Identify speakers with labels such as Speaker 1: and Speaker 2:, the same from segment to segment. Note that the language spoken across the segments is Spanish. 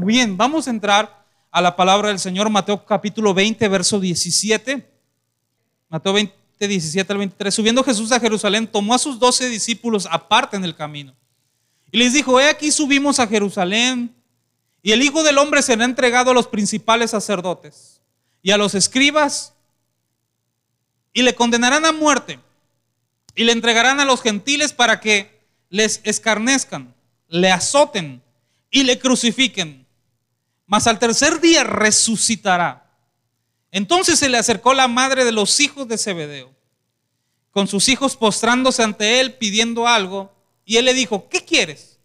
Speaker 1: Bien, vamos a entrar a la palabra del Señor, Mateo capítulo 20, verso 17. Mateo 20, 17 al 23. Subiendo Jesús a Jerusalén, tomó a sus doce discípulos aparte en el camino. Y les dijo, he aquí subimos a Jerusalén, y el Hijo del Hombre será entregado a los principales sacerdotes y a los escribas, y le condenarán a muerte, y le entregarán a los gentiles para que les escarnezcan, le azoten y le crucifiquen. Mas al tercer día resucitará. Entonces se le acercó la madre de los hijos de Zebedeo, con sus hijos postrándose ante él pidiendo algo, y él le dijo, ¿qué quieres?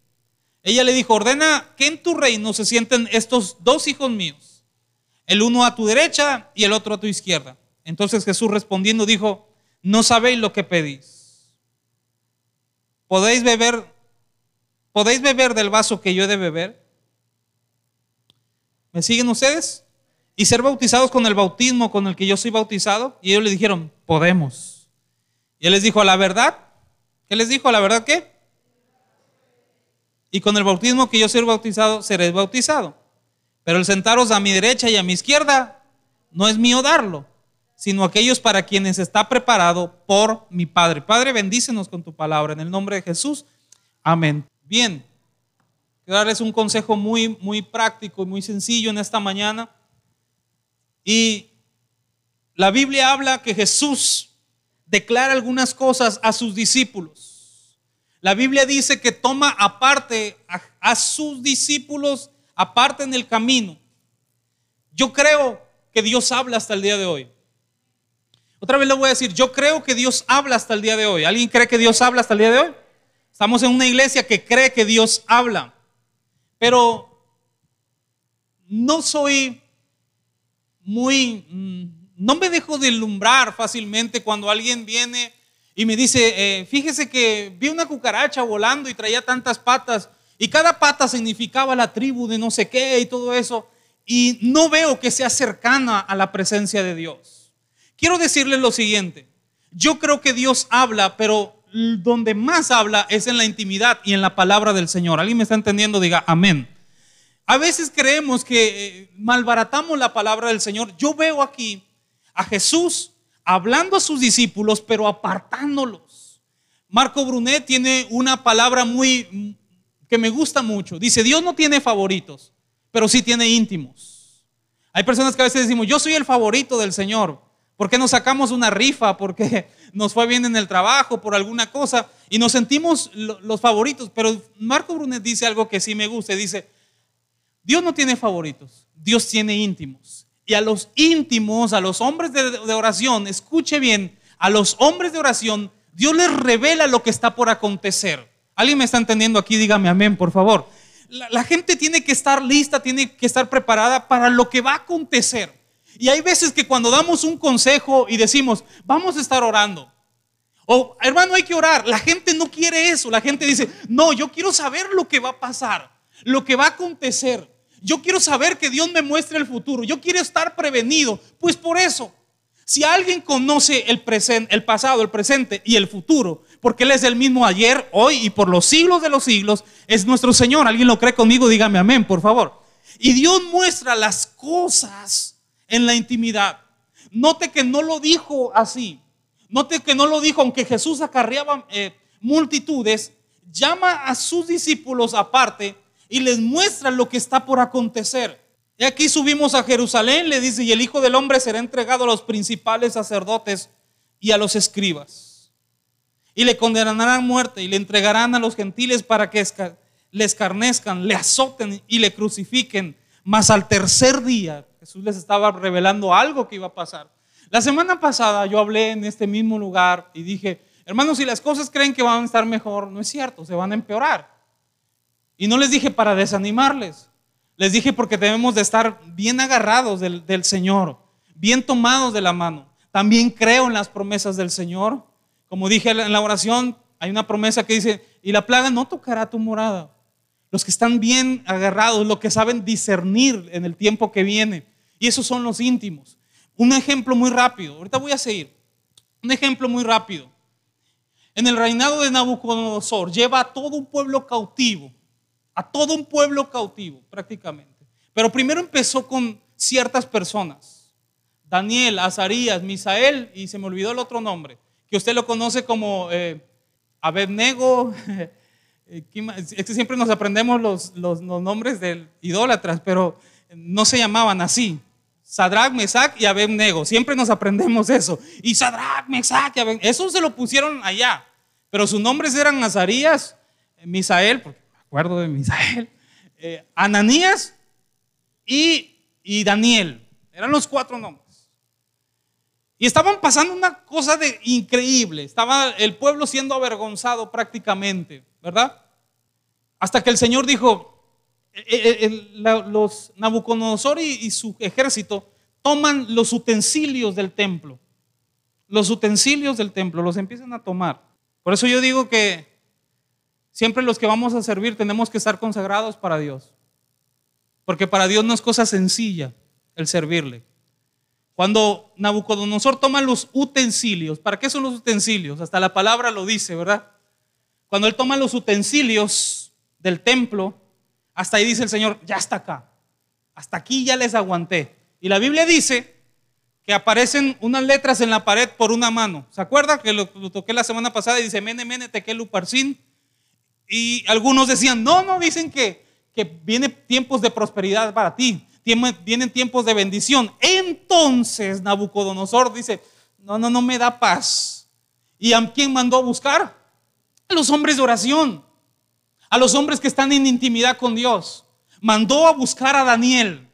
Speaker 1: Ella le dijo, ordena que en tu reino se sienten estos dos hijos míos, el uno a tu derecha y el otro a tu izquierda. Entonces Jesús respondiendo dijo, no sabéis lo que pedís. ¿Podéis beber, podéis beber del vaso que yo he de beber? ¿Me siguen ustedes? Y ser bautizados con el bautismo con el que yo soy bautizado. Y ellos le dijeron, podemos. Y él les dijo, ¿a la verdad? ¿Qué les dijo? ¿A la verdad qué? Y con el bautismo que yo soy bautizado, seréis bautizado. Pero el sentaros a mi derecha y a mi izquierda no es mío darlo, sino aquellos para quienes está preparado por mi Padre. Padre, bendícenos con tu palabra en el nombre de Jesús. Amén. Bien, quiero darles un consejo muy, muy práctico y muy sencillo en esta mañana. Y la Biblia habla que Jesús declara algunas cosas a sus discípulos. La Biblia dice que toma aparte a, sus discípulos, aparte en el camino. Yo creo que Dios habla hasta el día de hoy. Otra vez le voy a decir, yo creo que Dios habla hasta el día de hoy. ¿Alguien cree que Dios habla hasta el día de hoy? Estamos en una iglesia que cree que Dios habla. Pero no soy muy, mm, no me dejo deslumbrar fácilmente cuando alguien viene y me dice, eh, fíjese que vi una cucaracha volando y traía tantas patas y cada pata significaba la tribu de no sé qué y todo eso. Y no veo que sea cercana a la presencia de Dios. Quiero decirles lo siguiente. Yo creo que Dios habla, pero donde más habla es en la intimidad y en la palabra del Señor. ¿Alguien me está entendiendo? Diga amén. A veces creemos que eh, malbaratamos la palabra del Señor. Yo veo aquí a Jesús hablando a sus discípulos, pero apartándolos. Marco Brunet tiene una palabra muy que me gusta mucho. Dice, Dios no tiene favoritos, pero sí tiene íntimos. Hay personas que a veces decimos, yo soy el favorito del Señor. ¿Por qué nos sacamos una rifa? Porque nos fue bien en el trabajo, por alguna cosa, y nos sentimos los favoritos. Pero Marco Brunet dice algo que sí me gusta. Dice, Dios no tiene favoritos, Dios tiene íntimos y a los íntimos, a los hombres de, oración, escuche bien, a los hombres de oración, Dios les revela lo que está por acontecer. ¿Alguien me está entendiendo aquí? Dígame amén, por favor. La, gente tiene que estar lista, tiene que estar preparada para lo que va a acontecer. Y hay veces que cuando damos un consejo y decimos, vamos a estar orando. O hermano, hay que orar. La gente no quiere eso. La gente dice, no, yo quiero saber lo que va a pasar, lo que va a acontecer. Yo quiero saber que Dios me muestre el futuro. Yo quiero estar prevenido. Pues por eso, si alguien conoce el, presente, el pasado, el presente y el futuro, porque Él es el mismo ayer, hoy y por los siglos de los siglos, es nuestro Señor. ¿Alguien lo cree conmigo? Dígame amén, por favor. Y Dios muestra las cosas en la intimidad. Note que no lo dijo así. Note que no lo dijo, aunque Jesús acarreaba eh, multitudes, llama a sus discípulos aparte y les muestra lo que está por acontecer. Y aquí subimos a Jerusalén, le dice, y el Hijo del Hombre será entregado a los principales sacerdotes y a los escribas. Y le condenarán a muerte y le entregarán a los gentiles para que le escarnezcan, le azoten y le crucifiquen. Mas al tercer día Jesús les estaba revelando algo que iba a pasar. La semana pasada yo hablé en este mismo lugar y dije, hermanos, si las cosas creen que van a estar mejor, no es cierto, se van a empeorar. Y no les dije para desanimarles, les dije porque debemos de estar bien agarrados del, Señor, bien tomados de la mano. También creo en las promesas del Señor. Como dije en la oración, hay una promesa que dice, y la plaga no tocará tu morada. Los que están bien agarrados, los que saben discernir en el tiempo que viene. Y esos son los íntimos. Un ejemplo muy rápido, ahorita voy a seguir. Un ejemplo muy rápido. En el reinado de Nabucodonosor lleva a todo un pueblo cautivo a todo un pueblo cautivo prácticamente. Pero primero empezó con ciertas personas. Daniel, Azarías, Misael y se me olvidó el otro nombre, que usted lo conoce como eh, Abednego. Eh, es que siempre nos aprendemos los, los, nombres de idólatras, pero no se llamaban así. Sadrach, Mesach y Abednego. Siempre nos aprendemos eso. Y Sadrach, Mesach y Abednego. Eso se lo pusieron allá. Pero sus nombres eran Azarías, Misael, porque me acuerdo de Misael, eh, Ananías y, y Daniel. Eran los cuatro nombres. Y estaban pasando una cosa de increíble. Estaba el pueblo siendo avergonzado prácticamente, ¿verdad? Hasta que el Señor dijo, eh, eh, los Nabucodonosor y su ejército toman los utensilios del templo. Los utensilios del templo los empiezan a tomar. Por eso yo digo que siempre los que vamos a servir tenemos que estar consagrados para Dios. Porque para Dios no es cosa sencilla el servirle. Cuando Nabucodonosor toma los utensilios, ¿para qué son los utensilios? Hasta la palabra lo dice, ¿verdad? Cuando él toma los utensilios del templo, hasta ahí dice el Señor, ya está acá. Hasta aquí ya les aguanté. Y la Biblia dice que aparecen unas letras en la pared por una mano. ¿Se acuerda que lo, toqué la semana pasada y dice mene mene tekelu parsin? Y algunos decían, no, no, dicen que que vienen tiempos de prosperidad para ti, vienen tiempos de bendición. Entonces Nabucodonosor dice, no, no, no me da paz. ¿Y a quién mandó a buscar? A los hombres de oración, a los hombres que están en intimidad con Dios. Mandó a buscar a Daniel,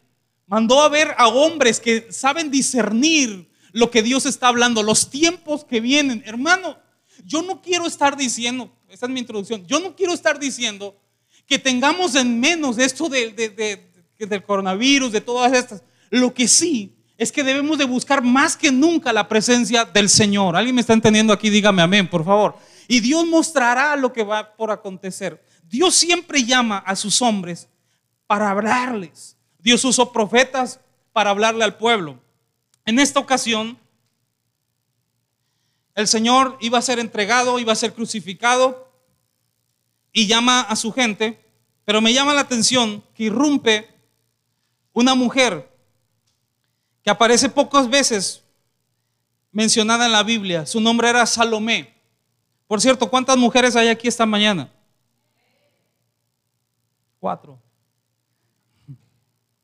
Speaker 1: mandó a ver a hombres que saben discernir lo que Dios está hablando, los tiempos que vienen. Hermano, yo no quiero estar diciendo, esta es mi introducción, yo no quiero estar diciendo que tengamos en menos esto del coronavirus, de todas estas. Lo que sí es que debemos de buscar más que nunca la presencia del Señor. ¿Alguien me está entendiendo aquí? Dígame amén, por favor. Y Dios mostrará lo que va por acontecer. Dios siempre llama a sus hombres para hablarles. Dios usó profetas para hablarle al pueblo. En esta ocasión, el Señor iba a ser entregado, iba a ser crucificado, y llama a su gente, pero me llama la atención que irrumpe una mujer que aparece pocas veces mencionada en la Biblia. Su nombre era Salomé. Por cierto, ¿cuántas mujeres hay aquí esta mañana? Cuatro.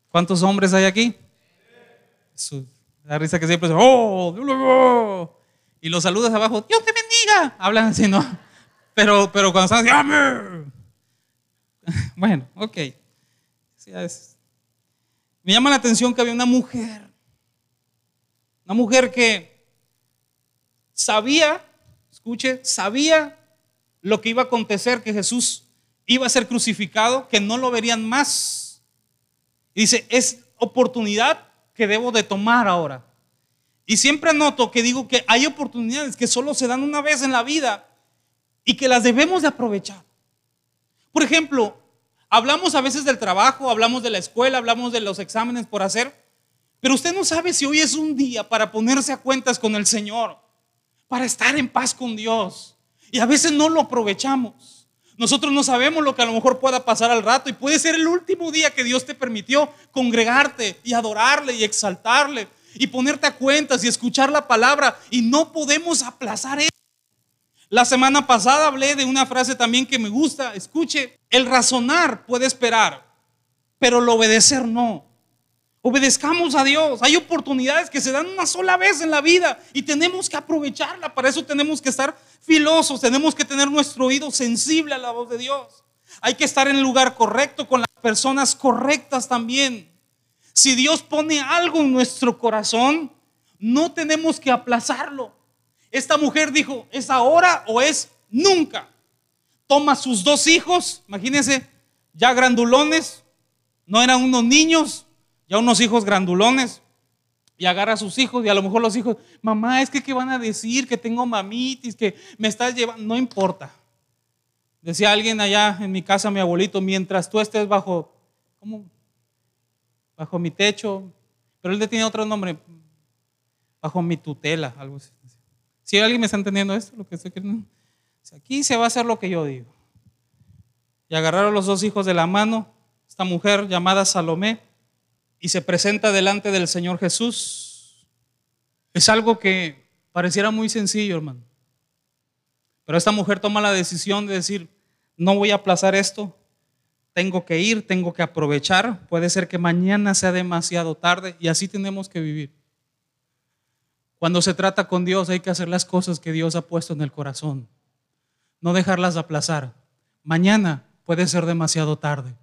Speaker 1: ¿Cuántos hombres hay aquí? la risa que siempre es, oh, y los saludas abajo, Dios te bendiga. Hablan así, ¿no? Pero, pero cuando están así, bueno, ok. Me llama la atención que había una mujer, una mujer que sabía, escuche, sabía lo que iba a acontecer, que Jesús iba a ser crucificado, que no lo verían más. Y dice, es oportunidad que debo de tomar ahora. Y siempre noto que digo que hay oportunidades que solo se dan una vez en la vida y que las debemos de aprovechar. Por ejemplo, hablamos a veces del trabajo, hablamos de la escuela, hablamos de los exámenes por hacer, pero usted no sabe si hoy es un día para ponerse a cuentas con el Señor, para estar en paz con Dios. Y a veces no lo aprovechamos. Nosotros no sabemos lo que a lo mejor pueda pasar al rato y puede ser el último día que Dios te permitió congregarte y adorarle y exaltarle y ponerte a cuentas y escuchar la palabra y no podemos aplazar eso. La semana pasada hablé de una frase también que me gusta. Escuche, el razonar puede esperar, pero el obedecer no. Obedezcamos a Dios. Hay oportunidades que se dan una sola vez en la vida y tenemos que aprovecharla. Para eso tenemos que estar filosos, tenemos que tener nuestro oído sensible a la voz de Dios. Hay que estar en el lugar correcto con las personas correctas también. Si Dios pone algo en nuestro corazón, no tenemos que aplazarlo. Esta mujer dijo, ¿es ahora o es nunca? Toma sus dos hijos, imagínense, ya grandulones, no eran unos niños, ya unos hijos grandulones, y agarra a sus hijos y a lo mejor los hijos, mamá, es que qué van a decir, que tengo mamitis, que me estás llevando, no importa. Decía alguien allá en mi casa, mi abuelito, mientras tú estés bajo, ¿cómo? Bajo mi techo, pero él le tiene otro nombre, bajo mi tutela, algo. Si alguien me está entendiendo esto, lo que estoy queriendo. Aquí se va a hacer lo que yo digo. Y agarraron los dos hijos de la mano, esta mujer llamada Salomé, y se presenta delante del Señor Jesús. Es algo que pareciera muy sencillo, hermano. Pero esta mujer toma la decisión de decir, no voy a aplazar esto, tengo que ir, tengo que aprovechar, puede ser que mañana sea demasiado tarde y así tenemos que vivir. Cuando se trata con Dios hay que hacer las cosas que Dios ha puesto en el corazón, no dejarlas aplazar. Mañana puede ser demasiado tarde.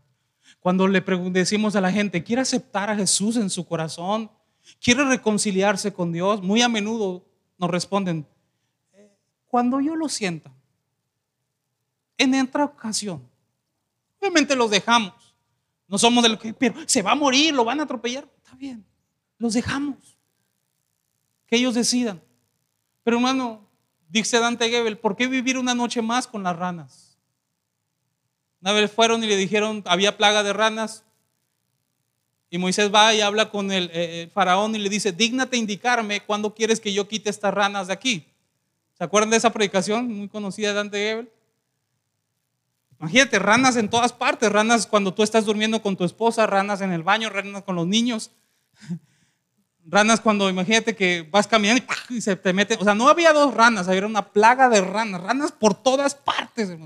Speaker 1: Cuando le decimos a la gente, ¿quiere aceptar a Jesús en su corazón? ¿Quiere reconciliarse con Dios? Muy a menudo nos responden, eh, cuando yo lo sienta, en otra ocasión. Obviamente los dejamos. No somos de lo que, pero se va a morir, lo van a atropellar. Está bien, los dejamos. Que ellos decidan. Pero hermano, dice Dante Gebel, ¿por qué vivir una noche más con las ranas? Una vez fueron y le dijeron, había plaga de ranas. Y Moisés va y habla con el, eh, el faraón y le dice, dígnate indicarme cuándo quieres que yo quite estas ranas de aquí. ¿Se acuerdan de esa predicación muy conocida de Dante Gebel? Imagínate, ranas en todas partes, ranas cuando tú estás durmiendo con tu esposa, ranas en el baño, ranas con los niños, ranas cuando, imagínate que vas caminando y se te mete, o sea, no había dos ranas, había una plaga de ranas, ranas por todas partes,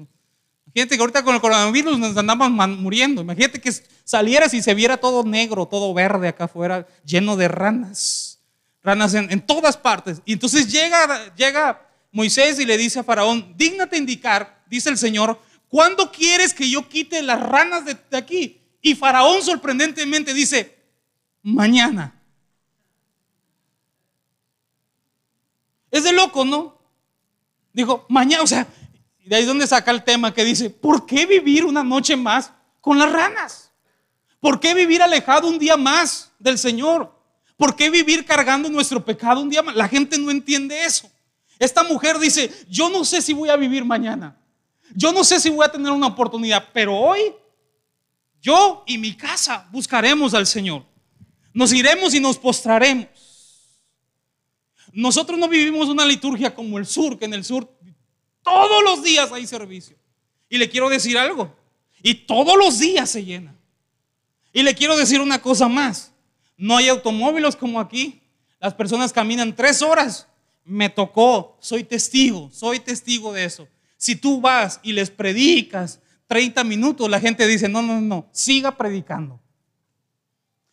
Speaker 1: Imagínate que ahorita con el coronavirus nos andamos muriendo. Imagínate que salieras y se viera todo negro, todo verde acá afuera, lleno de ranas. Ranas en, todas partes. Y entonces llega, llega Moisés y le dice a Faraón, dígnate indicar, dice el Señor, ¿cuándo quieres que yo quite las ranas de, aquí? Y Faraón sorprendentemente dice, mañana. Es de loco, ¿no? Dijo, mañana, o sea, y de ahí es donde saca el tema que dice, ¿por qué vivir una noche más con las ranas? ¿Por qué vivir alejado un día más del Señor? ¿Por qué vivir cargando nuestro pecado un día más? La gente no entiende eso. Esta mujer dice, yo no sé si voy a vivir mañana. Yo no sé si voy a tener una oportunidad, pero hoy yo y mi casa buscaremos al Señor. Nos iremos y nos postraremos. Nosotros no vivimos una liturgia como el sur, que en el sur todos los días hay servicio. Y le quiero decir algo. Y todos los días se llena. Y le quiero decir una cosa más. No hay automóviles como aquí. Las personas caminan tres horas. Me tocó. Soy testigo. Soy testigo de eso. Si tú vas y les predicas 30 minutos, la gente dice, no, no, no, siga predicando.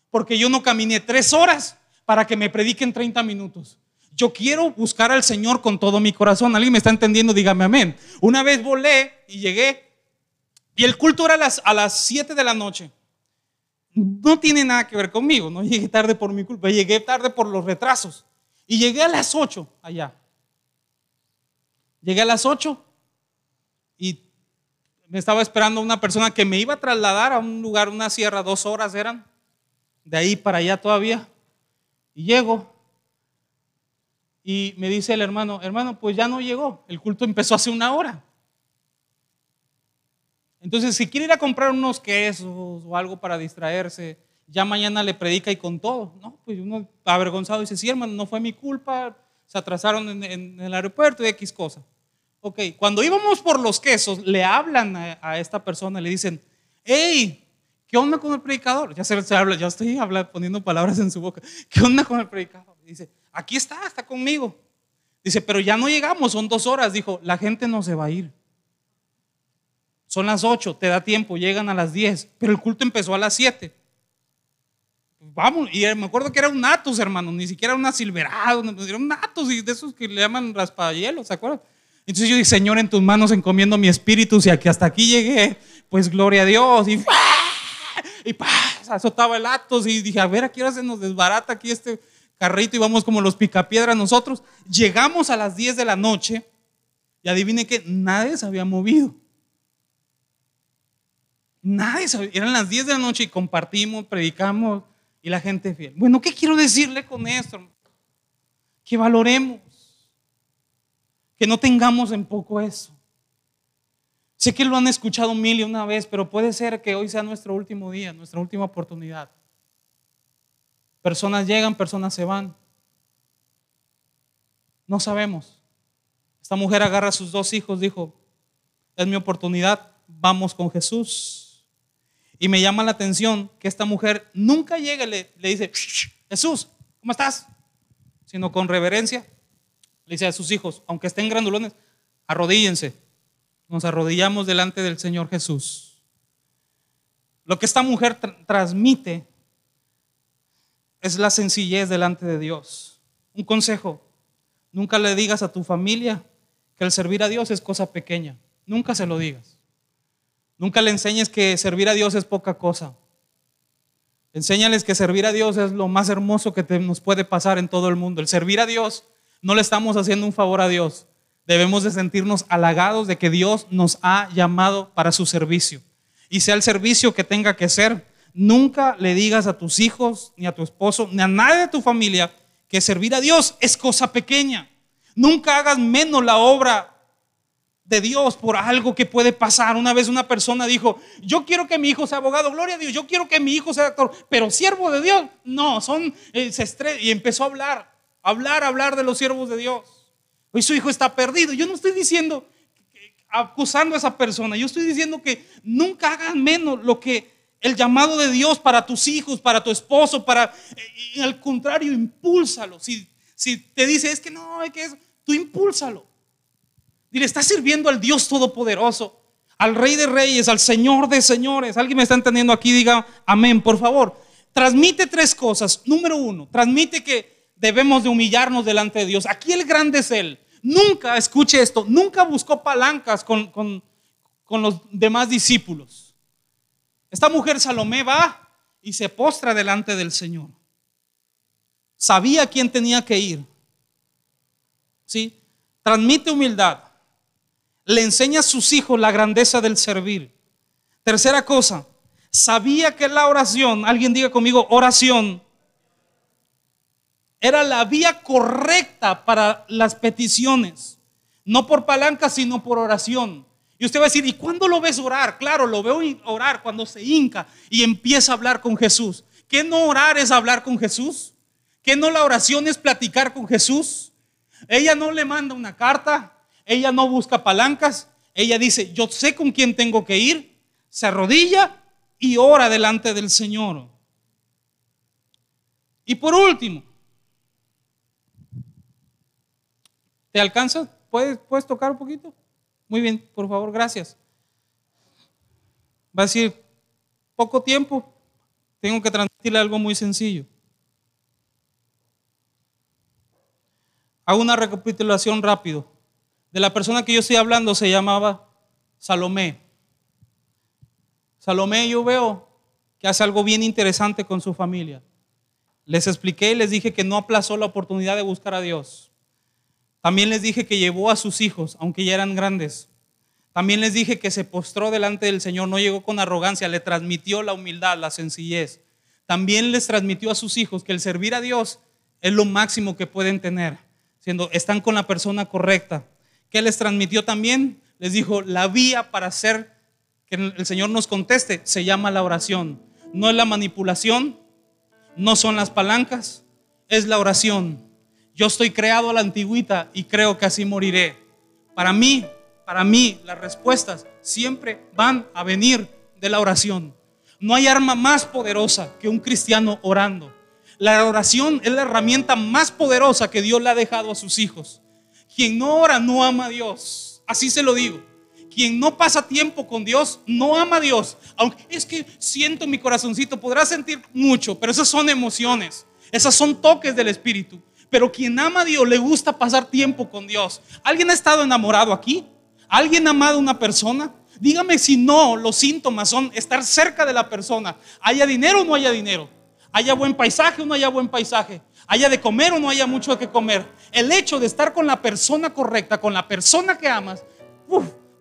Speaker 1: Porque yo no caminé tres horas para que me prediquen 30 minutos. Yo quiero buscar al Señor con todo mi corazón. ¿Alguien me está entendiendo? Dígame amén. Una vez volé y llegué y el culto era a las, a las 7 de la noche. No tiene nada que ver conmigo, no llegué tarde por mi culpa, llegué tarde por los retrasos. Y llegué a las 8 allá. Llegué a las 8 y me estaba esperando una persona que me iba a trasladar a un lugar, una sierra, dos horas eran, de ahí para allá todavía. Y llego y me dice el hermano, hermano, pues ya no llegó, el culto empezó hace una hora. Entonces, si quiere ir a comprar unos quesos o algo para distraerse, ya mañana le predica y con todo. No, pues uno avergonzado dice, sí, hermano, no fue mi culpa, se atrasaron en, el aeropuerto y X cosa. Ok, cuando íbamos por los quesos, le hablan a, esta persona, le dicen, hey, ¿qué onda con el predicador? Ya se, habla, ya estoy hablando, poniendo palabras en su boca. ¿Qué onda con el predicador? Dice, aquí está, está conmigo. Dice, pero ya no llegamos, son dos horas. Dijo, la gente no se va a ir. Son las ocho, te da tiempo, llegan a las diez, pero el culto empezó a las siete. Vamos, y me acuerdo que era un Natus, hermano, ni siquiera una Silverado, era un Natus, y de esos que le llaman raspahielo, ¿se acuerdan? Entonces yo dije, Señor, en tus manos encomiendo mi espíritu, si aquí hasta aquí llegué, pues gloria a Dios. Y, y azotaba el Atos y dije, a ver, ¿a qué se nos desbarata aquí este carrito y vamos como los picapiedras nosotros? Llegamos a las 10 de la noche y adivine que nadie se había movido. Nadie eran las 10 de la noche y compartimos, predicamos y la gente fiel. Bueno, ¿qué quiero decirle con esto? Que valoremos que no tengamos en poco eso. Sé que lo han escuchado mil y una vez, pero puede ser que hoy sea nuestro último día, nuestra última oportunidad. Personas llegan, personas se van. No sabemos. Esta mujer agarra a sus dos hijos, dijo, es mi oportunidad, vamos con Jesús. Y me llama la atención que esta mujer nunca llega y le, dice, Jesús, ¿cómo estás? Sino con reverencia. Le dice a sus hijos, aunque estén grandulones, arrodíllense. Nos arrodillamos delante del Señor Jesús. Lo que esta mujer transmite es la sencillez delante de Dios. Un consejo, nunca le digas a tu familia que el servir a Dios es cosa pequeña. Nunca se lo digas. Nunca le enseñes que servir a Dios es poca cosa. Enséñales que servir a Dios es lo más hermoso que nos puede pasar en todo el mundo. El servir a Dios no le estamos haciendo un favor a Dios. Debemos de sentirnos halagados de que Dios nos ha llamado para su servicio. Y sea el servicio que tenga que ser, nunca le digas a tus hijos, ni a tu esposo, ni a nadie de tu familia que servir a Dios es cosa pequeña. Nunca hagas menos la obra de Dios por algo que puede pasar. Una vez una persona dijo, yo quiero que mi hijo sea abogado, gloria a Dios, yo quiero que mi hijo sea actor, pero siervo de Dios, no, son, eh, y empezó a hablar, hablar, hablar de los siervos de Dios. Hoy su hijo está perdido. Yo no estoy diciendo, acusando a esa persona, yo estoy diciendo que nunca hagan menos lo que el llamado de Dios para tus hijos, para tu esposo, para, eh, al contrario, impúlsalo. Si, si te dice, es que no, es que es, tú impúlsalo. Dile, estás sirviendo al Dios Todopoderoso, al Rey de Reyes, al Señor de Señores. ¿Alguien me está entendiendo aquí? Diga amén, por favor. Transmite tres cosas. Número uno, transmite que debemos de humillarnos delante de Dios. Aquí el grande es Él. Nunca, escuche esto, nunca buscó palancas con, con, con los demás discípulos. Esta mujer Salomé va y se postra delante del Señor. Sabía quién tenía que ir. ¿Sí? Transmite humildad le enseña a sus hijos la grandeza del servir. Tercera cosa, sabía que la oración, alguien diga conmigo, oración, era la vía correcta para las peticiones. No por palanca, sino por oración. Y usted va a decir, ¿y cuándo lo ves orar? Claro, lo veo orar cuando se hinca y empieza a hablar con Jesús. ¿Qué no orar es hablar con Jesús? ¿Qué no la oración es platicar con Jesús? Ella no le manda una carta, ella no busca palancas. Ella dice, yo sé con quién tengo que ir. Se arrodilla y ora delante del Señor. Y por último, ¿te alcanza? ¿Puedes, ¿Puedes tocar un poquito? Muy bien, por favor, gracias. Va a decir, poco tiempo, tengo que transmitirle algo muy sencillo. Hago una recapitulación rápido de la persona que yo estoy hablando se llamaba Salomé. Salomé yo veo que hace algo bien interesante con su familia. Les expliqué y les dije que no aplazó la oportunidad de buscar a Dios. También les dije que llevó a sus hijos, aunque ya eran grandes. También les dije que se postró delante del Señor, no llegó con arrogancia, le transmitió la humildad, la sencillez. También les transmitió a sus hijos que el servir a Dios es lo máximo que pueden tener, siendo están con la persona correcta, ¿Qué les transmitió también? Les dijo, la vía para hacer que el Señor nos conteste se llama la oración. No es la manipulación, no son las palancas, es la oración. Yo estoy creado a la antigüita y creo que así moriré. Para mí, para mí, las respuestas siempre van a venir de la oración. No hay arma más poderosa que un cristiano orando. La oración es la herramienta más poderosa que Dios le ha dejado a sus hijos. Quien no ora no ama a Dios. Así se lo digo. Quien no pasa tiempo con Dios no ama a Dios. Aunque es que siento mi corazoncito, podrá sentir mucho, pero esas son emociones. Esas son toques del Espíritu. Pero quien ama a Dios le gusta pasar tiempo con Dios. ¿Alguien ha estado enamorado aquí? ¿Alguien ha amado a una persona? Dígame si no, los síntomas son estar cerca de la persona. Haya dinero o no haya dinero. Haya buen paisaje o no haya buen paisaje haya de comer o no haya mucho que comer, el hecho de estar con la persona correcta, con la persona que amas,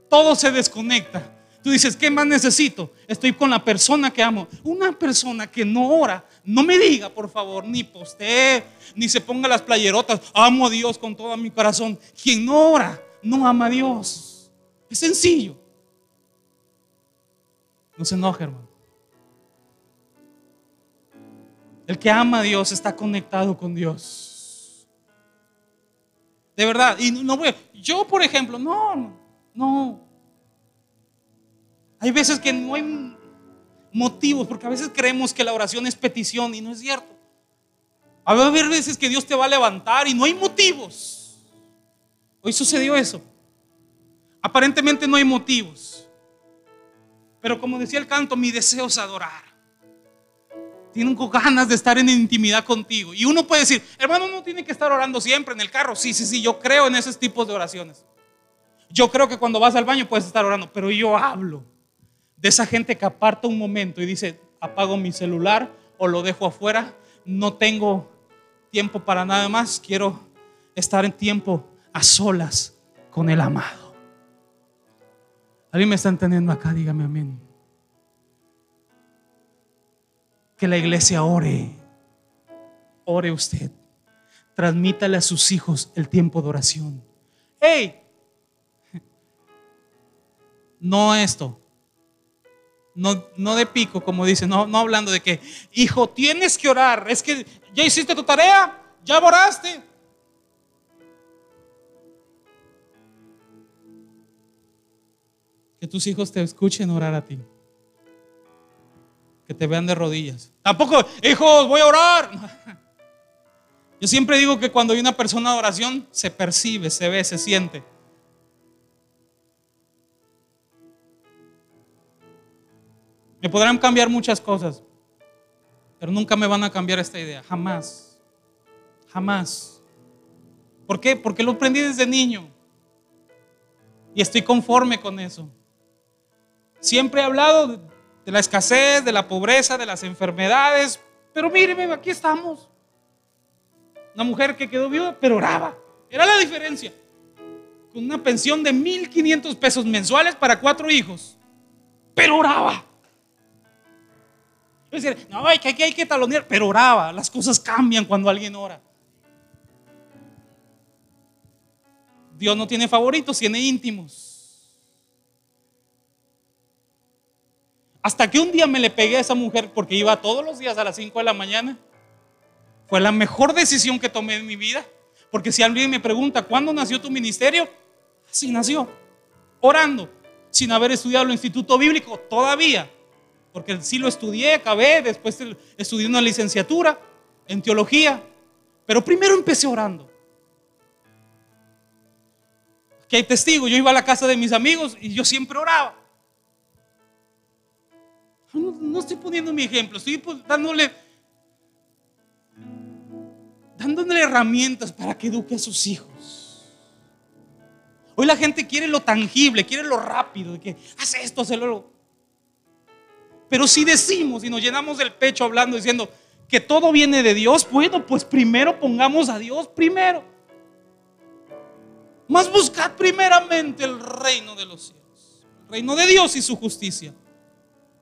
Speaker 1: todo se desconecta. Tú dices, ¿qué más necesito? Estoy con la persona que amo. Una persona que no ora, no me diga, por favor, ni postee, ni se ponga las playerotas, amo a Dios con todo mi corazón. Quien no ora, no ama a Dios. Es sencillo. No se enoje, hermano. El que ama a Dios está conectado con Dios. De verdad. Y no voy. Yo, por ejemplo, no, no. Hay veces que no hay, motivos, porque a veces creemos que la oración es petición y no es cierto. A haber veces que Dios te va a levantar y no hay motivos. Hoy sucedió eso. Aparentemente no hay motivos. Pero como decía el canto, mi deseo es adorar. Tengo ganas de estar en intimidad contigo. Y uno puede decir, hermano, no tiene que estar orando siempre en el carro. Sí, sí, sí, yo creo en esos tipos de oraciones. Yo creo que cuando vas al baño puedes estar orando, pero yo hablo de esa gente que aparta un momento y dice, apago mi celular o lo dejo afuera, no tengo tiempo para nada más, quiero estar en tiempo a solas con el amado. ¿Alguien me está entendiendo acá? Dígame amén. Que la iglesia ore. Ore usted. Transmítale a sus hijos el tiempo de oración. ¡Hey! No esto. No, no de pico, como dice, no, no hablando de que, hijo, tienes que orar. Es que ¿Ya hiciste tu tarea? ¿Ya oraste? Que tus hijos te escuchen orar a ti. Que te vean de rodillas. Tampoco, hijos, voy a orar. Yo siempre digo que cuando hay una persona de oración, se percibe, se ve, se siente. Me podrán cambiar muchas cosas. Pero nunca me van a cambiar esta idea, jamás, jamás. ¿Por qué? Porque lo aprendí desde niño y estoy conforme con eso. Siempre he hablado de la escasez, de la pobreza, de las enfermedades, pero míreme, aquí estamos. Una mujer que quedó viuda, pero oraba. Era la diferencia. Con una pensión de 1.500 pesos mensuales para cuatro hijos, pero oraba no, hay que, hay que talonear, pero oraba. Las cosas cambian cuando alguien ora. Dios no tiene favoritos, tiene íntimos. Hasta que un día me le pegué a esa mujer porque iba todos los días a las 5 de la mañana. Fue la mejor decisión que tomé en mi vida. Porque si alguien me pregunta, ¿cuándo nació tu ministerio? Así nació. Orando, sin haber estudiado el instituto bíblico todavía porque sí lo estudié, acabé, después estudié una licenciatura en teología, pero primero empecé orando. Aquí hay testigos, yo iba a la casa de mis amigos y yo siempre oraba. No, estoy poniendo mi ejemplo, estoy dándole, dándole herramientas para que eduque a sus hijos. Hoy la gente quiere lo tangible, quiere lo rápido, que hace esto, hace lo pero si decimos y nos llenamos el pecho hablando, diciendo que todo viene de Dios, bueno, pues primero pongamos a Dios primero. Más buscad primeramente el reino de los cielos, el reino de Dios y su justicia.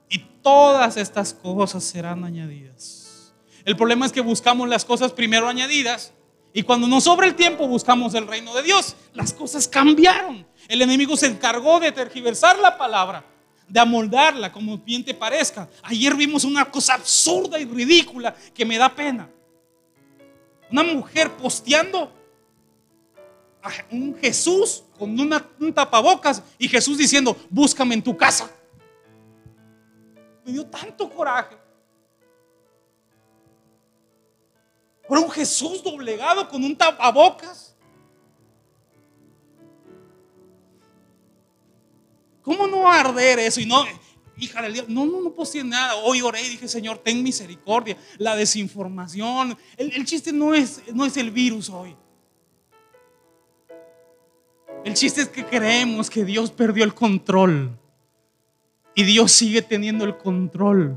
Speaker 1: Y todas estas cosas serán añadidas. El problema es que buscamos las cosas primero añadidas y cuando nos sobra el tiempo buscamos el reino de Dios. Las cosas cambiaron. El enemigo se encargó de tergiversar la palabra de amoldarla como bien te parezca. Ayer vimos una cosa absurda y ridícula que me da pena. Una mujer posteando a un Jesús con una, un tapabocas y Jesús diciendo, búscame en tu casa. Me dio tanto coraje. Por un Jesús doblegado con un tapabocas. ¿Cómo no arder eso? Y no, hija del Dios, no, no, no posee nada. Hoy oré y dije, Señor, ten misericordia. La desinformación. El, chiste no es, no es el virus hoy. El chiste es que creemos que Dios perdió el control. Y Dios sigue teniendo el control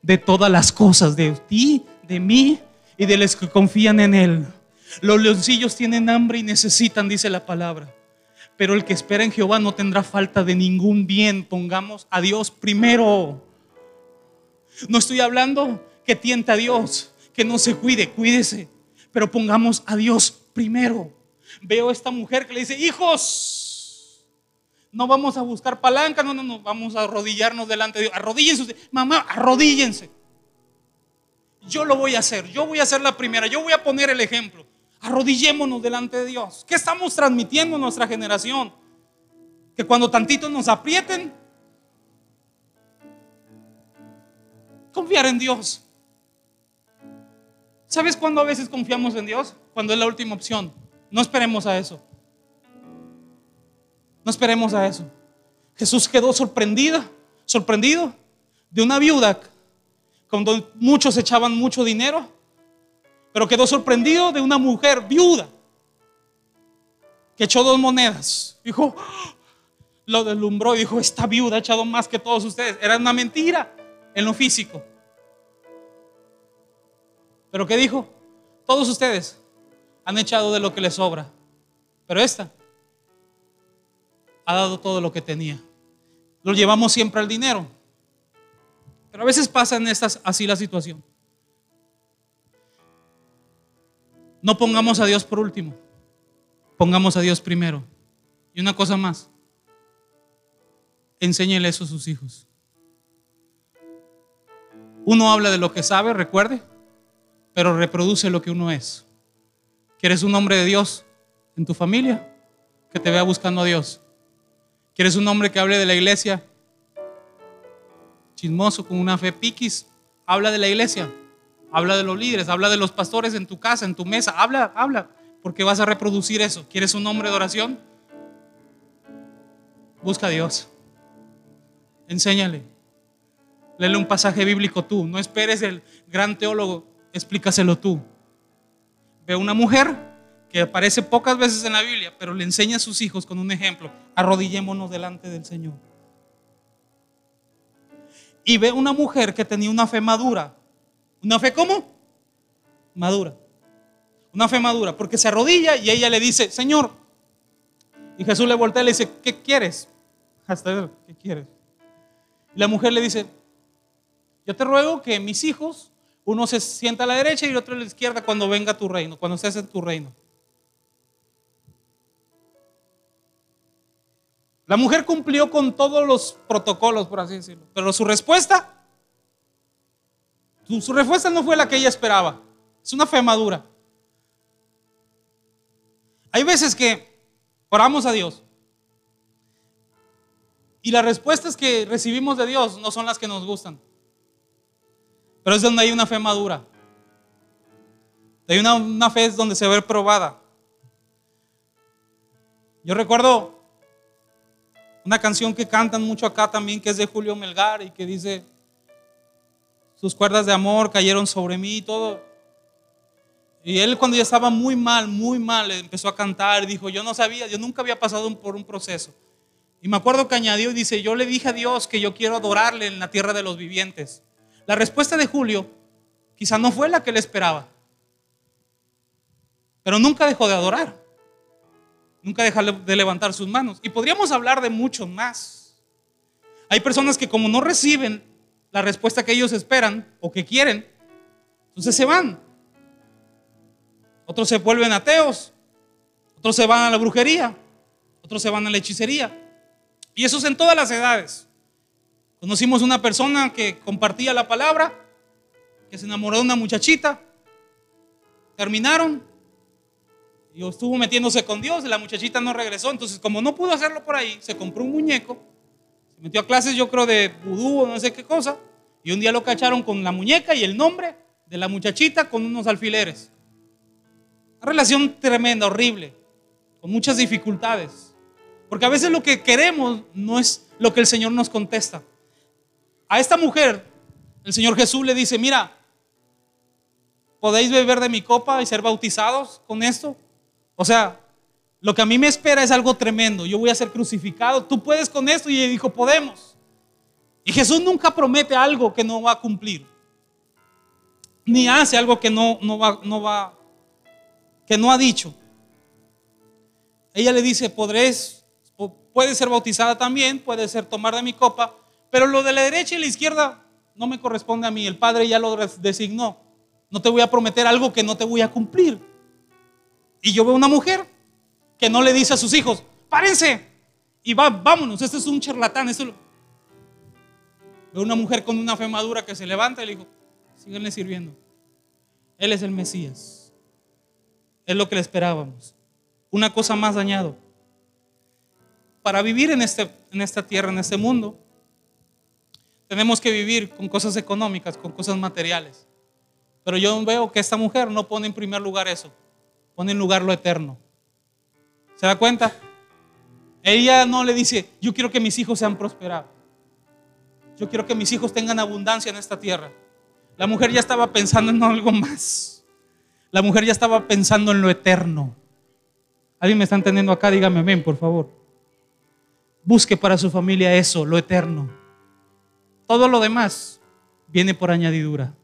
Speaker 1: de todas las cosas, de ti, de mí y de los que confían en Él. Los leoncillos tienen hambre y necesitan, dice la palabra. Pero el que espera en Jehová no tendrá falta de ningún bien. Pongamos a Dios primero. No estoy hablando que tienta a Dios, que no se cuide, cuídese. Pero pongamos a Dios primero. Veo a esta mujer que le dice, hijos, no vamos a buscar palanca, no, no, no, vamos a arrodillarnos delante de Dios. Arrodíllense, mamá, arrodíllense. Yo lo voy a hacer, yo voy a ser la primera, yo voy a poner el ejemplo. Arrodillémonos delante de Dios. ¿Qué estamos transmitiendo a nuestra generación? Que cuando tantito nos aprieten, confiar en Dios. ¿Sabes cuándo a veces confiamos en Dios? Cuando es la última opción. No esperemos a eso. No esperemos a eso. Jesús quedó sorprendida, sorprendido de una viuda cuando muchos echaban mucho dinero, pero quedó sorprendido de una mujer viuda que echó dos monedas. Dijo, lo deslumbró y dijo, esta viuda ha echado más que todos ustedes. Era una mentira en lo físico. Pero ¿qué dijo? Todos ustedes han echado de lo que les sobra. Pero esta ha dado todo lo que tenía. Lo llevamos siempre al dinero. Pero a veces pasa en estas así la situación. No pongamos a Dios por último. Pongamos a Dios primero. Y una cosa más. Enséñele eso a sus hijos. Uno habla de lo que sabe, recuerde, pero reproduce lo que uno es. ¿Quieres un hombre de Dios en tu familia? Que te vea buscando a Dios. ¿Quieres un hombre que hable de la iglesia? Chismoso, con una fe piquis. Habla de la iglesia. Habla de los líderes. Habla de los pastores en tu casa, en tu mesa. Habla, habla. Porque vas a reproducir eso. ¿Quieres un hombre de oración? Busca a Dios. Enséñale. Léele un pasaje bíblico tú. No esperes el gran teólogo. Explícaselo tú. Ve una mujer que aparece pocas veces en la Biblia, pero le enseña a sus hijos con un ejemplo. Arrodillémonos delante del Señor. Y ve una mujer que tenía una fe madura. ¿Una fe cómo? Madura. Una fe madura, porque se arrodilla y ella le dice, Señor. Y Jesús le voltea y le dice, ¿qué quieres? Hasta ¿qué quieres? Y la mujer le dice, yo te ruego que mis hijos, uno se sienta a la derecha y el otro a la izquierda cuando venga tu reino, cuando estés en tu reino. La mujer cumplió con todos los protocolos, por así decirlo. Pero su respuesta, su, respuesta no fue la que ella esperaba. Es una fe madura. Hay veces que oramos a Dios y las respuestas que recibimos de Dios no son las que nos gustan. Pero es donde hay una fe madura. Hay una, fe donde se ve probada. Yo recuerdo una canción que cantan mucho acá también, que es de Julio Melgar y que dice, sus cuerdas de amor cayeron sobre mí y todo. Y él cuando ya estaba muy mal, muy mal, empezó a cantar dijo, yo no sabía, yo nunca había pasado por un proceso. Y me acuerdo que añadió y dice, yo le dije a Dios que yo quiero adorarle en la tierra de los vivientes. La respuesta de Julio quizá no fue la que él esperaba, pero nunca dejó de adorar. Nunca dejar de levantar sus manos. Y podríamos hablar de mucho más. Hay personas que como no reciben la respuesta que ellos esperan o que quieren, entonces se van. Otros se vuelven ateos, otros se van a la brujería, otros se van a la hechicería. Y eso es en todas las edades. Conocimos una persona que compartía la palabra, que se enamoró de una muchachita, terminaron, y estuvo metiéndose con Dios, la muchachita no regresó, entonces como no pudo hacerlo por ahí, se compró un muñeco, metió a clases yo creo de vudú o no sé qué cosa, y un día lo cacharon con la muñeca y el nombre de la muchachita con unos alfileres. Una relación tremenda, horrible, con muchas dificultades. Porque a veces lo que queremos no es lo que el Señor nos contesta. A esta mujer, el Señor Jesús le dice, mira, ¿podéis beber de mi copa y ser bautizados con esto? O sea, lo que a mí me espera es algo tremendo. Yo voy a ser crucificado. Tú puedes con esto. Y él dijo, podemos. Y Jesús nunca promete algo que no va a cumplir. Ni hace algo que no, va, no va, que no ha dicho. Ella le dice, podréis, puede ser bautizada también, puede ser tomar de mi copa, pero lo de la derecha y la izquierda no me corresponde a mí. El Padre ya lo designó. No te voy a prometer algo que no te voy a cumplir. Y yo veo una mujer que no le dice a sus hijos, párense y va, vámonos, este es un charlatán. Esto Veo una mujer con una fe madura que se levanta y le dijo, síganle sirviendo. Él es el Mesías. Es lo que le esperábamos. Una cosa más dañado. Para vivir en, este, en esta tierra, en este mundo, tenemos que vivir con cosas económicas, con cosas materiales. Pero yo veo que esta mujer no pone en primer lugar eso, pone en lugar lo eterno. ¿Se da cuenta? Ella no le dice, yo quiero que mis hijos sean prosperados. Yo quiero que mis hijos tengan abundancia en esta tierra. La mujer ya estaba pensando en algo más. La mujer ya estaba pensando en lo eterno. ¿Alguien me está entendiendo acá? Dígame amén, por favor. Busque para su familia eso, lo eterno. Todo lo demás viene por añadidura.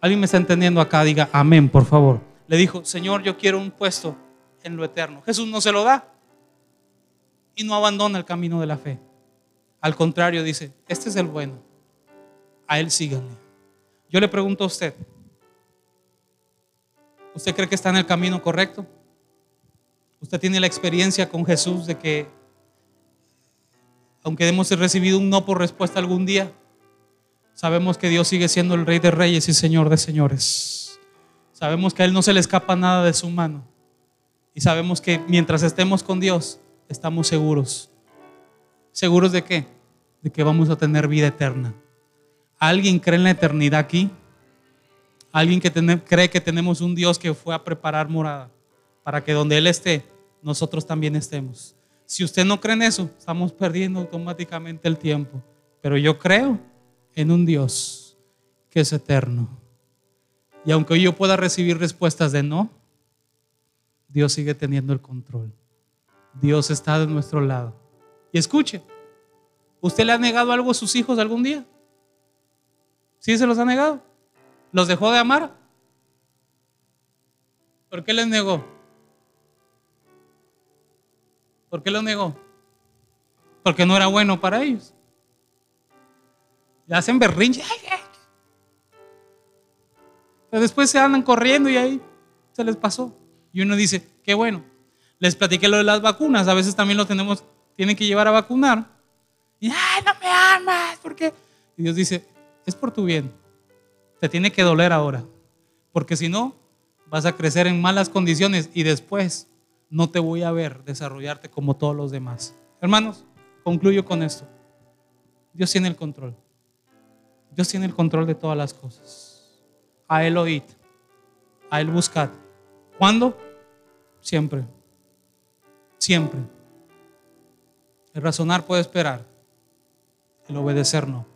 Speaker 1: ¿Alguien me está entendiendo acá? Diga amén, por favor. Le dijo, Señor, yo quiero un puesto en lo eterno. Jesús no se lo da y no abandona el camino de la fe. Al contrario, dice, este es el bueno. A él síganle. Yo le pregunto a usted, ¿usted cree que está en el camino correcto? ¿Usted tiene la experiencia con Jesús de que, aunque hemos recibido un no por respuesta algún día, sabemos que Dios sigue siendo el Rey de Reyes y Señor de Señores? Sabemos que a Él no se le escapa nada de su mano. Y sabemos que mientras estemos con Dios, estamos seguros. ¿Seguros de qué? De que vamos a tener vida eterna. ¿Alguien cree en la eternidad aquí? ¿Alguien que cree que tenemos un Dios que fue a preparar morada para que donde Él esté, nosotros también estemos? Si usted no cree en eso, estamos perdiendo automáticamente el tiempo. Pero yo creo en un Dios que es eterno. Y aunque yo pueda recibir respuestas de no, Dios sigue teniendo el control. Dios está de nuestro lado. Y escuche, ¿usted le ha negado algo a sus hijos algún día? ¿Sí se los ha negado? ¿Los dejó de amar? ¿Por qué les negó? ¿Por qué los negó? Porque no era bueno para ellos. Le hacen berrinche. Pero después se andan corriendo y ahí se les pasó. Y uno dice, qué bueno. Les platiqué lo de las vacunas, a veces también lo tenemos, tienen que llevar a vacunar. Y, ay, no me amas, ¿por qué? Y Dios dice, es por tu bien. Te tiene que doler ahora. Porque si no, vas a crecer en malas condiciones y después no te voy a ver desarrollarte como todos los demás. Hermanos, concluyo con esto. Dios tiene el control. Dios tiene el control de todas las cosas. A Él oíd. A Él buscad. ¿Cuándo? Siempre. Siempre. El razonar puede esperar. El obedecer no.